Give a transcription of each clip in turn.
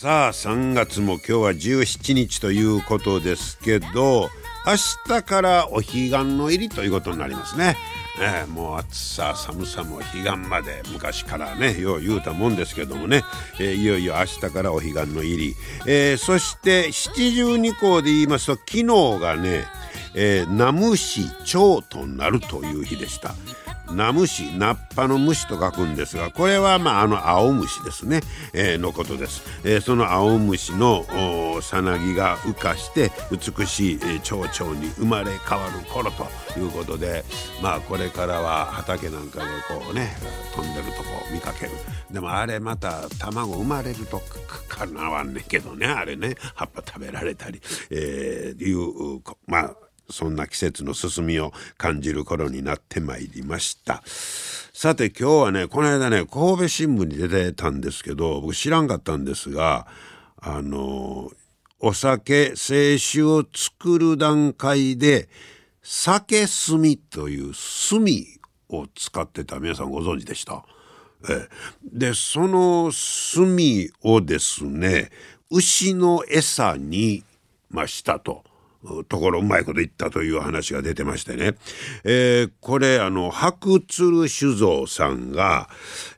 さあ3月も今日は17日ということですけど明日からお彼岸の入りということになりますね。ね、もう暑さ寒さも彼岸まで昔からねよう言うたもんですけどもね、えー、いよいよ明日からお彼岸の入り、えー、そして七十二候で言いますと昨日がね、えー、ナムシ蝶となるという日でした。ナムシナッパの虫と書くんですがこれはまああの青虫ですね、えー、のことです、えー、その青虫のさなぎが羽化して美しい、蝶々に生まれ変わる頃ということでまあこれからは畑なんかでこうね飛んでるとこ見かける。でもあれまた卵生まれるとかなわんねんけどねあれね葉っぱ食べられたり、えー、いうまあそんな季節の進みを感じる頃になってまいりましたさて今日はねこの間ね神戸新聞に出てたんですけど僕知らんかったんですがあのお酒清酒を作る段階で酒炭という炭を使ってた皆さんご存知でした？えでその炭をですね牛の餌にましたと。ところうまいこと言ったという話が出てましてね、えー、これあの白鶴酒造さんが、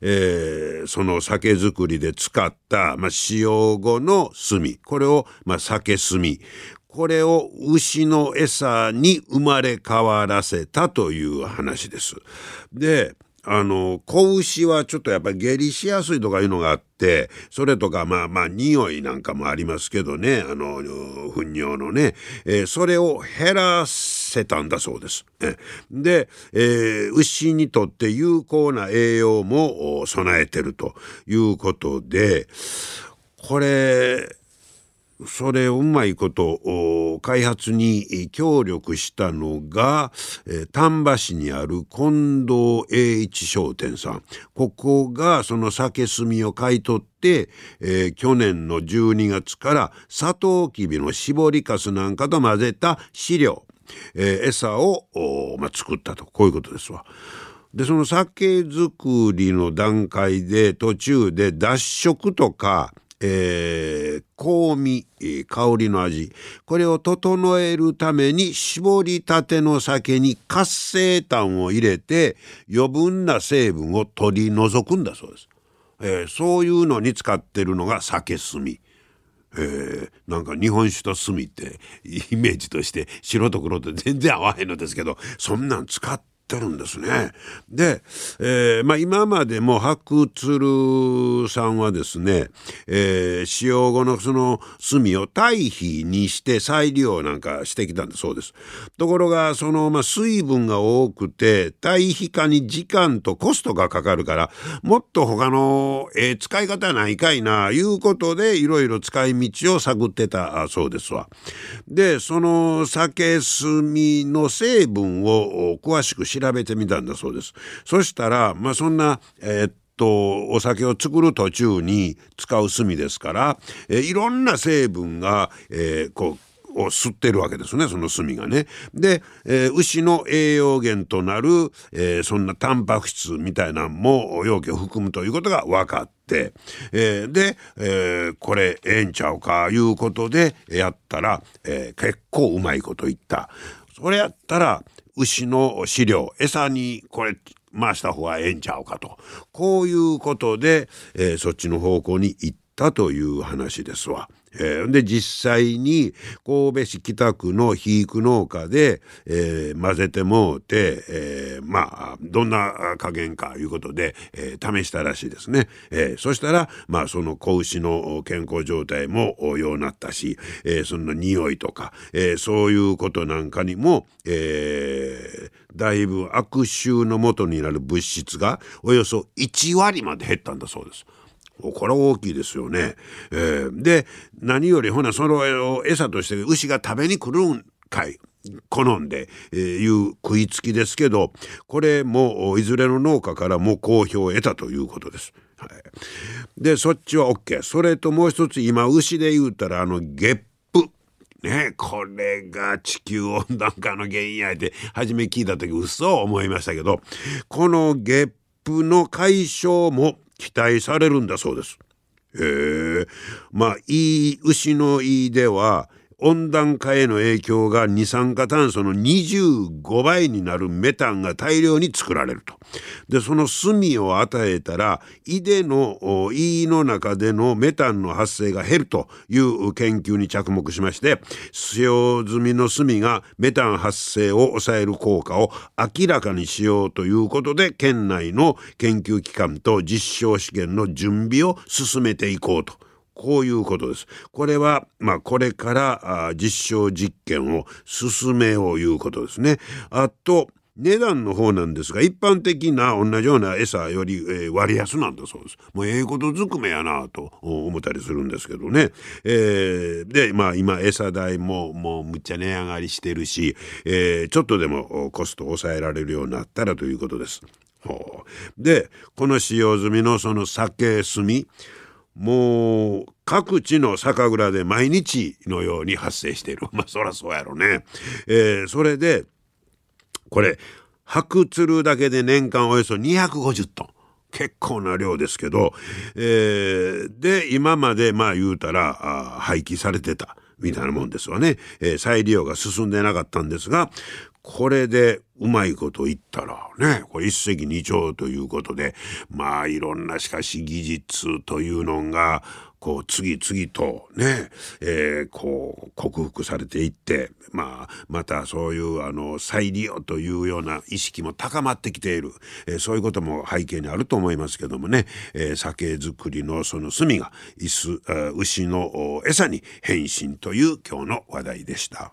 えー、その酒造りで使った、まあ、使用後の炭。これを、まあ、酒炭。これを牛の餌に生まれ変わらせたという話です。であの、子牛はちょっとやっぱり下痢しやすいとかいうのがあって、それとかまあまあ匂いなんかもありますけどね、あの、糞尿のね、えー、それを減らせたんだそうです。で、えー、牛にとって有効な栄養も備えてるということで、これ、それをうまいこと開発に協力したのが、えー、丹波市にある近藤栄一商店さん。ここがその酒炭を買い取って、えー、去年の12月からサトウキビの搾りかすなんかと混ぜた飼料、えー、餌を、まあ、作ったと。こういうことですわ。でその酒造りの段階で途中で脱色とかえー、香味、香りの味。これを整えるために絞りたての酒に活性炭を入れて余分な成分を取り除くんだそうです、えー、そういうのに使ってるのが酒炭。えー、なんか日本酒と炭ってイメージとして白と黒と全然合わへんのですけどそんなん使っってるんですね。で、えーまあ、今までも白鶴さんはですね、えー、使用後のその炭を堆肥にして再利用なんかしてきたんだそうです。ところがその、まあ、水分が多くて堆肥化に時間とコストがかかるからもっと他の、えー、使い方ないかいないうことでいろいろ使い道を探ってたそうですわ。でその酒炭の成分を詳しく調調べてみたんだそうです。そしたら、まあ、そんな、えー、とお酒を作る途中に使う炭ですから、え、いろんな成分が、えー、こうを吸ってるわけですねその炭がね。で、えー、牛の栄養源となる、えー、そんなタンパク質みたいなのも容器を含むということが分かって、え、で、え、これええんちゃうかいうことでやったら、え、結構うまいこと言った。それやったら牛の飼料餌にこれ回した方がええんちゃうかと。こういうことで、えー、そっちの方向に行ったという話ですわ。えー、で実際に神戸市北区の肥育農家で、えー、混ぜてもうて、えー、まあどんな加減かいうことで、え、試したらしいですね。え、そしたらまあその子牛の健康状態もようなったし、え、その匂いとか、え、そういうことなんかにも、え、だいぶ悪臭のもとになる物質がおよそ1割まで減ったんだそうです。これ大きいですよね。えー、で何よりほなそれを餌として牛が食べに来るんかい。好んで、えー、いう食いつきですけどこれもいずれの農家からも好評を得たということです。はい、でそっちは OK それともう一つ今牛で言うたらあのゲップねこれが地球温暖化の原因やって初め聞いた時嘘思いましたけどこのゲップの解消も期待されるんだそうです。へえまあいい牛のいいでは温暖化への影響が二酸化炭素の25倍になるメタンが大量に作られると。でその炭を与えたら胃での胃の中でのメタンの発生が減るという研究に着目しまして使用済みの炭がメタン発生を抑える効果を明らかにしようということで県内の研究機関と実証試験の準備を進めていこうと。こういうことです。これは、まあ、これから実証実験を進めよういうことですね。あと、値段の方なんですが一般的な同じような餌より、えー、割安なんだそうです。もうええことずくめやなと思ったりするんですけどね。えー、でまあ今餌代ももうむっちゃ値上がりしてるし、えー、ちょっとでもコスト抑えられるようになったらということです。でこの使用済みのその酒炭もう各地の酒蔵で毎日のように発生している。まあそらそうやろね、えー、それでこれ白鶴だけで年間およそ250トン。結構な量ですけど、えー、で今までまあ言うたら廃棄されてたみたいなもんですわね、えー、再利用が進んでなかったんですがこれでうまいこと言ったらねこれ一石二鳥ということでまあいろんなしかし技術というのがこう次々とね、えー、こう克服されていってまあまたそういうあの再利用というような意識も高まってきている、えー、そういうことも背景にあると思いますけどもね、えー、酒造りのその炭が牛の餌に変身という今日の話題でした。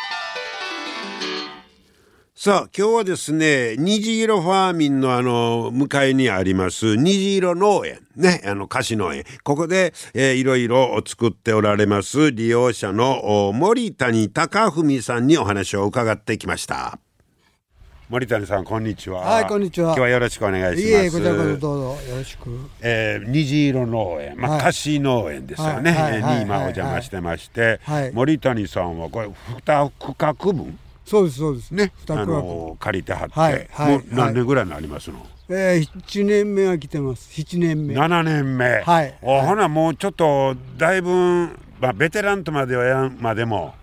さあ今日はですね虹色ファーミンのあの向かいにあります虹色農園。ねあの菓子農園。ここで、えー、いろいろ作っておられます利用者の森谷隆文さんにお話を伺ってきました。森谷さんこんにちは。はいこんにちは。今日はよろしくお願いします。いえこちらこそどうぞよろしく、えー、虹色農園。まあ、はい、菓子農園ですよね、はいはい、に今お邪魔してまして、森谷さんはこれ二区画分？そうですそうです。ね。あの借りてはって、はいはい、もう何年ぐらいになりますの、はい、えー、7年目は来てます。7年目。7年目。はい。おほなもうちょっとだいぶ、まあ、ベテランとまではやんまでも。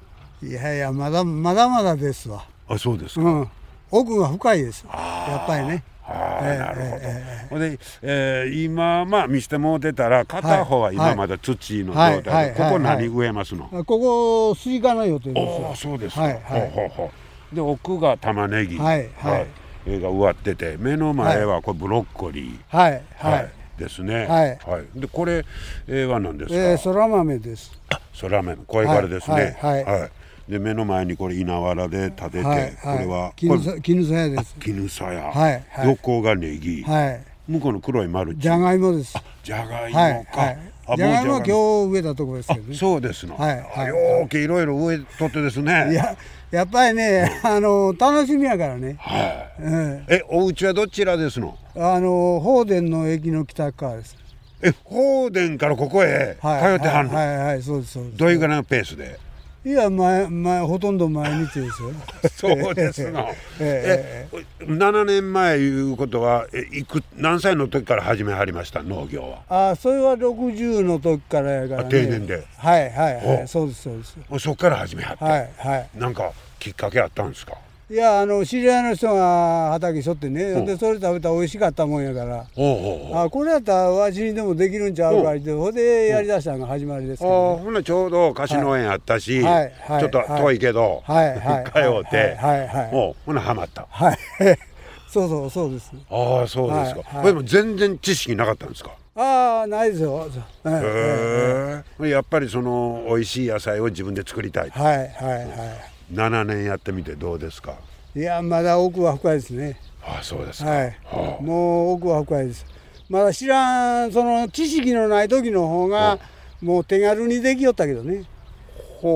いやいやまだまだまだですわ。あそうですか、うん、奥が深いですやっぱりねなるほど、えー、で、えー、今まあ見せてもうてたら片方は今まだ土の状態で、はいはい、ここ何植えますの、ここスイカの予定ですああそうですか、はいはい、ほうほうほう。で奥が玉ねぎ。はいはい、えが植わってて目の前はこれブロッコリー。はいはい、ですね。はい、はい、でこれ、えー、は何ですか、えー、そら豆です。そら豆。これからですね。はい、はいで目の前にこれ稲わらで立てて、はいはい、これは絹さやです。絹さや、はいはい、横がネギ、はい、向こうの黒い丸じゃがいもです。じゃがいもか、はいはい。じゃがいもは今日植えたところですけどね。そうですの、はいはい、よーけいろいろ植えとってですね。いややっぱりねあの楽しみやからね。はい、うん、えお家はどちらですの？あの法殿の駅の北側です。え法殿からここへ通ってはんの、はい、はいはいそうですそうです。どういうぐらいのペースで？いいや前前ほとんど毎日ですよ。そうですの。ええ。7年前いうことはえいく何歳の時から始めはりました？農業は。あそれは60の時からやから、ね、あ定年で。はいはいはお。いそうですそうです。そっから始めはって、はいはい。なんかきっかけあったんですか？いやあの知り合いの人が畑しょってね、うん。でそれ食べたら美味しかったもんやから。あこれやったらわしにでもできるんちゃうかってほんでやりだしたのが始まりですけあど、ね、ほなちょうど菓子農園あったし、はい。はい。ちょっと遠いけど、はい。はい。通うて、ほなハマった。はい。そうそうそうです。ああそうですか、はい。はい。でも全然知識なかったんですか？ああないですよ。そうはいへえ。やっぱりその美味しい野菜を自分で作りたいはい。はい。は7年やってみてどうですか？いいやまだ奥は深いですね。ああそうですか、はい。はあ。もう奥は深いです。まだ知らんその知識のない時の方がもう手軽にできよったけどね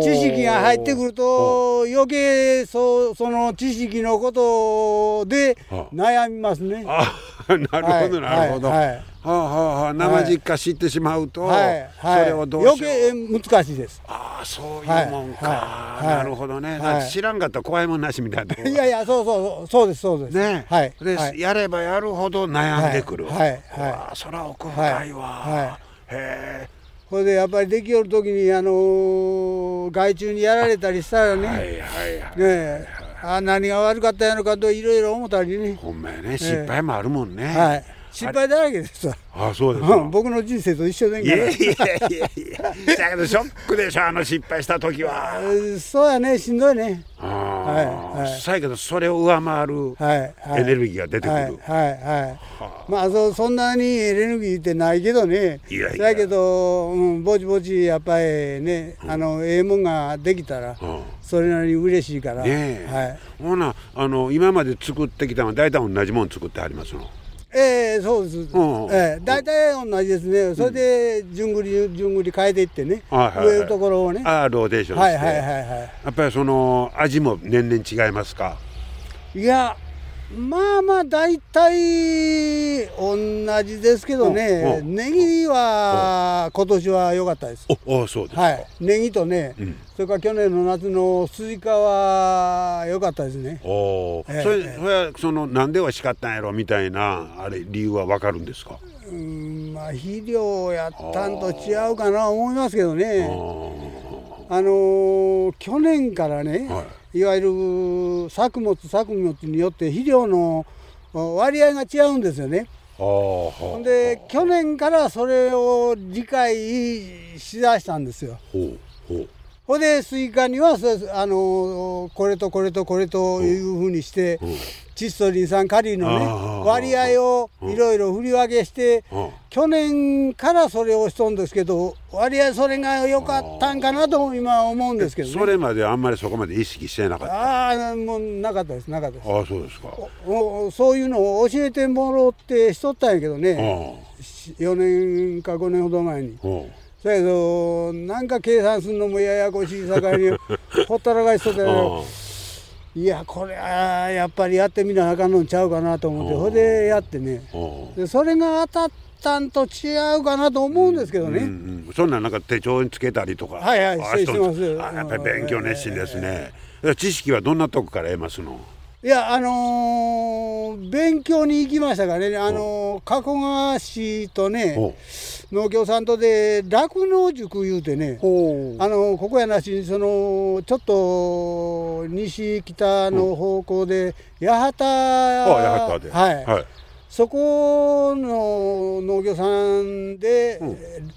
知識が入ってくると余計そうその知識のことではあ。悩みますね。あなるほどはいなるほど、はいはあはあはあ。生実家知ってしまうと、はいはい、それをどうしよ余う計難しいです。ああそういうもんか、はいはいなるほどね、はい。知らんかったら怖いもんなしみたいな。いやいやそうそうそうですそうです。ね。はいで、はい。やればやるほど悩んでくる、はいはいはい。そら奥深いわ、はいはへこれでやっぱりできよる時にあのー害虫にやられたりしたらね、えはいはいはい。ねえあ何が悪かったんやろかといろいろ思ったりね、ほんまやね。失敗もあるもんね、はい、失敗だらけですわ。ああそうですか。うん僕の人生と一緒でんから。いやいやいやいや。だけどショックでしょあの失敗した時は。あ そうやね。しんどいね。あはいあ、はい。けどそれを上回るエネルギーが出てくる、はいはいはい。まあそそんなにエネルギーってないけどね。いやいや。だけど、うん、ぼちぼちやっぱりね、あのええもんができたら、うん。それなりに嬉しいから、ねえ、はい、ほなあの今まで作ってきたのは大体同じもん作ってありますの？ええそうです、うん。ええ。大体同じですね。それで順繰り順繰り変えていってね、はいはいはい。植えるところをね。ああローテーションして、はいはいはいはい。やっぱりその味も年々違いますか？いやまあまあ大体同じですけどうねネギは今年は良かったです。おおそうですか、はい。ネギとね、うん。それから去年の夏のスイカは良かったですね。おお、ええ。それそれはそのなんでよかったんやろみたいなあれ理由はわかるんですか？うんまあ肥料やったんと違うかな思いますけどあねあのー去年からね、、はいわゆる作物作物によって肥料の割合が違うんですよね。で去年からそれを理解しだしたんですよ。ほうほうほんでスイカにはあのこれとこれとこれというふうにしてうん。窒素リン酸カリのね割合をいろいろ振り分けしてうん。去年からそれをしとんですけど割合それが良かったんかなと今思うんですけどね。それまであんまりそこまで意識してなかった？あああもうなかったですなかったです。あそうですか。おそういうのを教えてもろってしとったんやけどうねん4年か5年ほど前に。うんだけどなんか計算するのもややこしいさかいに ほったらかしとったらいやこれはやっぱりやってみなあかんのんちゃうかなと思ってうん。ほいでやってね。うん。でそれが当たったんと違うかなと思うんですけどね、うんうん、そん。なんなんか手帳につけたりとかはいはいあしてます。あやっぱり勉強熱心ですね、知識はどんなとこから得ますの？いやあのー勉強に行きましたからね、あのー加古川市とねほ農協さんとで酪農塾いうてねほあのここやなしにそのちょっと西北の方向で八幡、あ八幡で。はい。はいそこの農業さんで、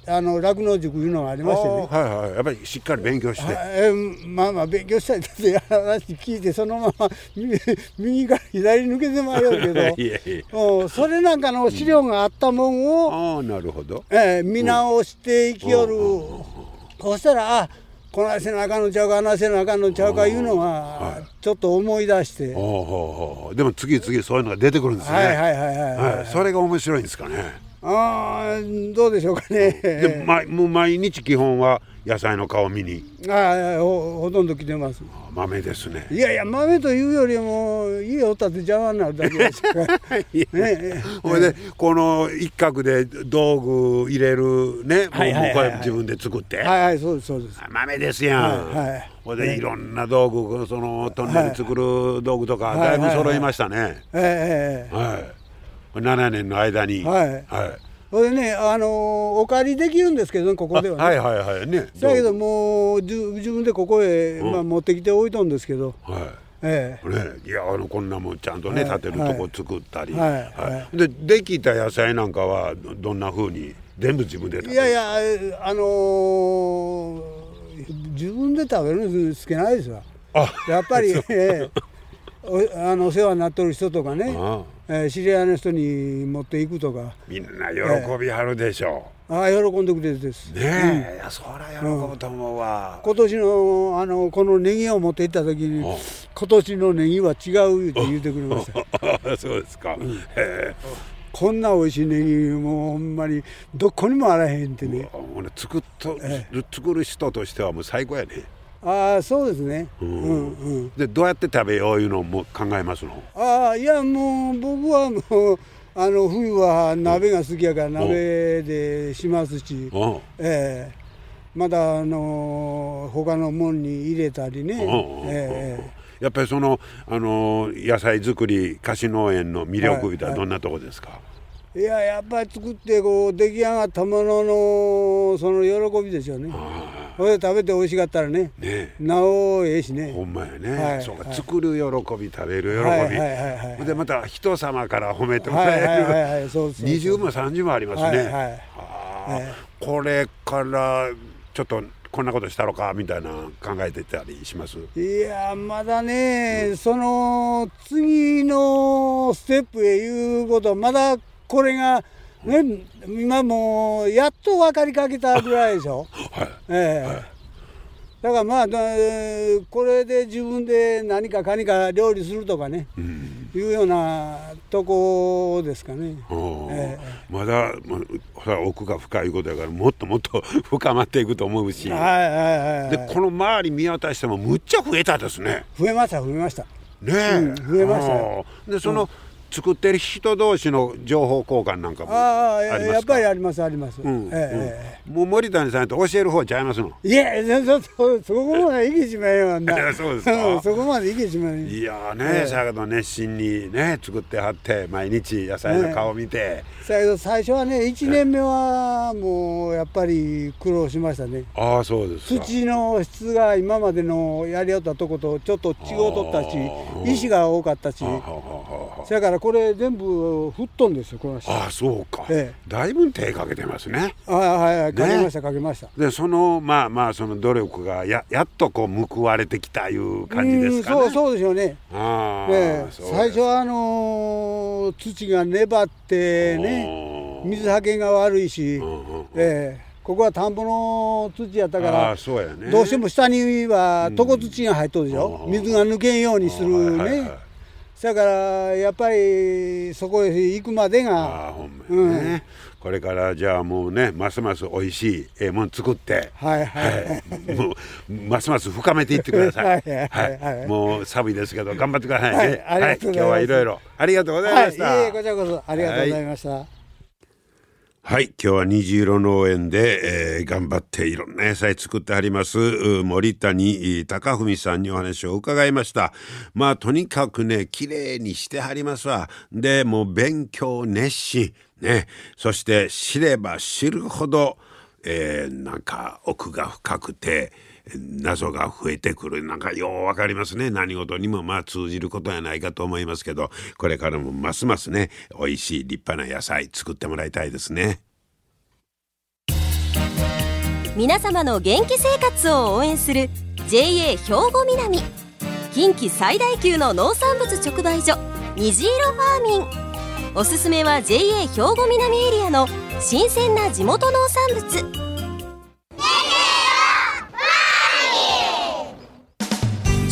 あの酪農塾いうのがありましてね。あはいはい。やっぱりしっかり勉強して、はいえーまあまあ勉強したいって話聞いてそのまま 右右から左抜けてまいようけど。いやいやうんそれなんかの資料があったもんを、ああなるほど。えー見直していきよる、そしたらあこないせなあかんのちゃうかあないせなあかんのちゃうかいうのがちょっと思い出して、ほうほうほうでも次々そういうのが出てくるんですね。はいはいはいはいはい、はい。それが面白いんですかねああどうでしょうかね。で、ま、もう毎日基本は野菜の顔見に。ああほほとんど来てます。豆ですね。いやいや豆というよりも家を建て邪魔になるだけですから。ねほいでこの一角で道具入れるねもうはいはいはい。はいこれ自分で作って、はいはいそうですそうです。豆ですやん、はいはい。ほいでいろんな道具そのトンネル作る道具とかはい。だいぶ揃いましたね。ええええ。はい、7年の間に。はい。はい。それでねあのーお借りできるんですけどねここではね、はいはいはいね。だけどもう自分でここへ、うん。まあ、持ってきて置いとんですけど、はい。ええ。ね、いやあのこんなもんちゃんとね、はい立てるとこ作ったり、はい。はいでできた野菜なんかはどどんなふうに全部自分で食べる？いやいやあのー自分で食べるの好きないですわ。あ。やっぱり、ええおあのお世話になってる人とかね、あええ知り合いの人に持っていくとか。みんな喜びはるでしょああ喜んでくれてです、う、ねえ、いやそら喜ぶと思うわ、今年のあのこのネギを持って行った時にあ今年のネギは違うって言ってくれました。そうですか、へえ。こんな美味しいネギもうほんまにどこにもあらへんってね。作っと、え。作る人としてはもう最高やねああそうですね。ううんんうん。でどうやって食べよういうのも考えますの？ああいやもう僕はもうあの冬は鍋が好きやから鍋でしますし、う。んええ。まだあの他のもんに入れたりね、ええやっぱりそのあの野菜作り菓子農園の魅力いうたらどんなとこですか、いややっぱり作ってこう出来上がったもののその喜びですよね。あそれで食べて美味しかったらねあねなおええしえね。ほんまやね、はい。そうかはい。作る喜び食べる喜び、はいはいはいはいでまた人様から褒めてもらえる、はいはいそうそうそう。二重も三重もありますね、はいはい。ああえこれからちょっとこんなことしたろかみたいな考えてたりします？いやまだね、その次のステップへいうことはまだこれがね今もうやっと分かりかけたぐらいでしょ？はい。ええ。だからまあだこれで自分で何かかにか料理するとかね、いうようなとこですかね。おー。えまだまほら奥が深いことやからもっともっと 深まっていくと思うし、はいはいはい、はい、でこの周り見渡してもむっちゃ増えたですね。増えました増えました。ねえ、うん増えましたでその、作ってる人同士の情報交換なんかもありますか？やっぱりありますあります。うんええうんもう森谷さんと教える方ちゃいますの？いやそそそこまでいけしまえよな。や そうですか？んそこまでいけしまえいやーね、ええさやど熱心にね作ってはって毎日野菜の顔見て、だけど最初はね1年目はもうやっぱり苦労しましたね。ああそうですか。土の質が今までのやりよったとことちょっと違うとったし石が多かったしそやからこれ全部吹っ飛んですよこの人あああそうか、えだいぶ手かけてますね。あはいはい。かけねましたかけました。でそのまあまあその努力がややっとこう報われてきたいう感じですかね。うんそうそうでしょうね。ああ、え最初はあのー土が粘ってねうん水はけが悪いし、うんうんうん。ええ。ここは田んぼの土やったかあらあそうやね。どうしても下には床土が入っとるでしょ、うん。水が抜けんようにするはいはいはいねだからやっぱりそこへ行くまでああがほんまやね、これからじゃあもうねますます美味しいええもん作って。はいはい、はい、もうますます深めていってください。はいはいはいはい。もう寒いですけど頑張ってくださいね。はいありがとうござい今日はいろいろありがとうございました。えいえこちらこそありがとうございました、はい、今日は虹色農園で、えー頑張っていろんな野菜作ってあります森谷貴文さんにお話を伺いました。まあとにかくね綺麗にしてはりますわ。でもう勉強熱心ねそして知れば知るほど、えーなんか奥が深くて。謎が増えてくる。なんかようわかりますね。何事にもまあ通じることやないかと思いますけどこれからもますますね美味しい立派な野菜作ってもらいたいですね。皆様の元気生活を応援する JA 兵庫南。近畿最大級の農産物直売所虹色ファーミン。おすすめは JA 兵庫南エリアの新鮮な地元農産物。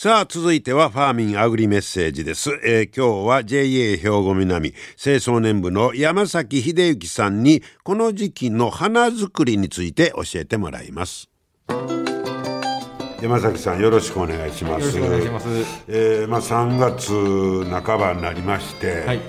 さあ続いてはファーミンアグリメッセージです、えー、今日は JA 兵庫南清掃年部の山崎秀幸さんにこの時期の花作りについて教えてもらいます。山崎さんよろしくお願いします。よろしくお願いします。えー、まあ3月半ばになりまして、はい、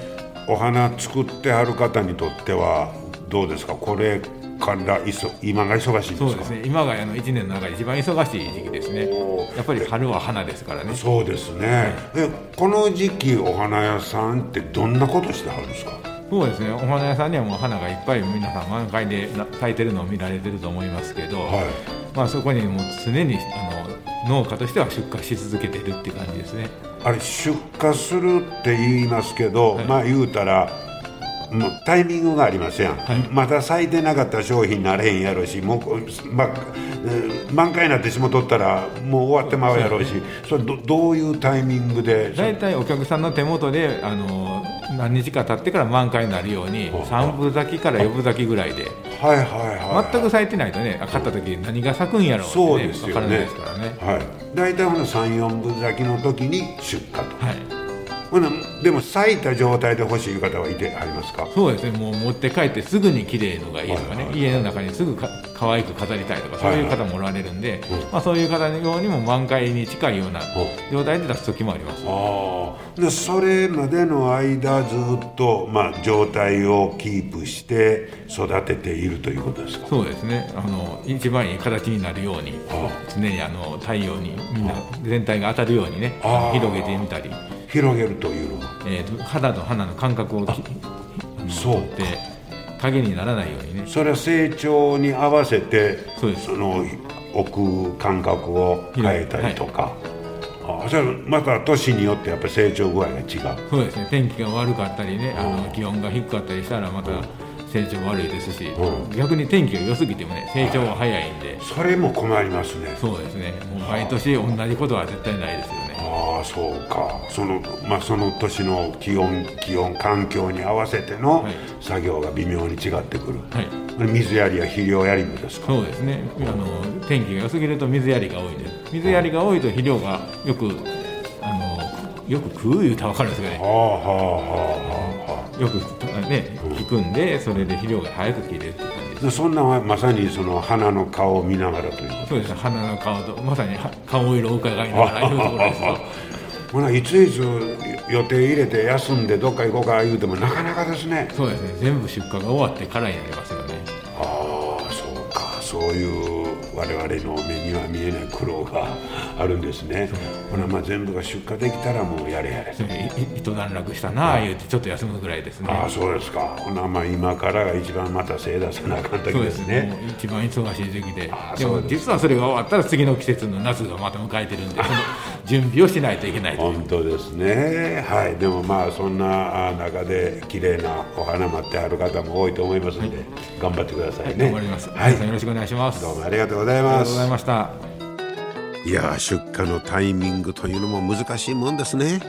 お花作ってはる方にとってはどうですか？これから今が忙しいそうですね。今があの1年の中で一番忙しい時期ですね。やっぱり春は花ですからね。そうですね、はい、えこの時期お花屋さんってどんなことしてはるんですか？そうですね。お花屋さんにはもう花がいっぱい皆さん満開で咲いてるのを見られてると思いますけど、はい、まあ、そこにもう常にあの農家としては出荷し続けてるって感じですね。あれ出荷するって言いますけど、はい、まあ言うたらタイミングがありますやん、はい、まだ咲いてなかった商品になれへんやろうしもう、まあ、満開になってしもとったらもう終わってまうやろうしそれどどういうタイミングで？大体お客さんの手元であの何日か経ってから満開になるように3分咲きから4分咲きぐらいで、はいはいはい、全く咲いてないとね買った時何が咲くんやろうって、ね、そうですよね。分からないですからね、はい、大体34分咲きの時に出荷と。はいほなでも咲いた状態で欲しい方はいてありますか？そうですね。もう持って帰ってすぐに綺麗のがいいとかね、家の中にすぐか可愛く飾りたいとかそういう方もおられるんで、まあ、そういう方用にも満開に近いような状態で出す時もあります。あでそれまでの間ずっと、まあ、状態をキープして育てているということですか？そうですね。あの一番いい形になるように常にあの太陽にみんな全体が当たるようにね広げてみたり。広げるというのは、えーと、肌と花の感覚をそうって影にならないようにね。それは成長に合わせてそうです。その置く感覚を変えたりとか、はい、あそれまた年によってやっぱり成長具合が違う。そうですね。天気が悪かったりねあの気温が低かったりしたらまた成長悪いですし、うん、逆に天気が良すぎてもね成長が早いんで。それも困りますね。そうですね。もう毎年同じことは絶対ないですよねああそうか。その,、まあ、その年の気温気温環境に合わせての作業が微妙に違ってくる、はい、水やりや肥料やりもですか？そうですね。あの天気が良すぎると水やりが多いです。水やりが多いと肥料がよくあのよく食う言うたら分かるんですけどね、はあはあはあ、よくね効くんでそれで肥料が早く切れるって感じですそんなまさにその花の顔を見ながらというそうです花の顔とまさに顔色を伺いながらいうところですほないついつ予定入れて休んでどっか行こうか言うてもなかなかですね。そうですね。全部出荷が終わってからになりますよね。ああそうかそういう我々の目には見えない苦労があるんですね。ほなまあ全部が出荷できたらもうやれやれ一段落したなあ言うてちょっと休むぐらいですね。ああそうですか。ほなまあ今からが一番また精出さなあかん時ですね。一番忙しい時期で。でも実はそれが終わったら次の季節の夏がまた迎えてるんで準備をしないといけない本当ですね。はい。でもまあそんな中で綺麗なお花待ってある方も多いと思いますので、はい、頑張ってくださいね、はい、頑張ります、はい、よろしくお願いします。どうもありがとうございます。ありがとうございました。いや出荷のタイミングというのも難しいもんですね。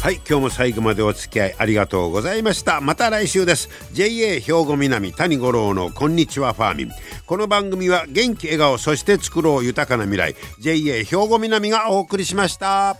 はい今日も最後までお付き合いありがとうございました。また来週です。JA 兵庫南谷五郎のこんにちはファーミンこの番組は元気笑顔そして作ろう豊かな未来。JA 兵庫南がお送りしました。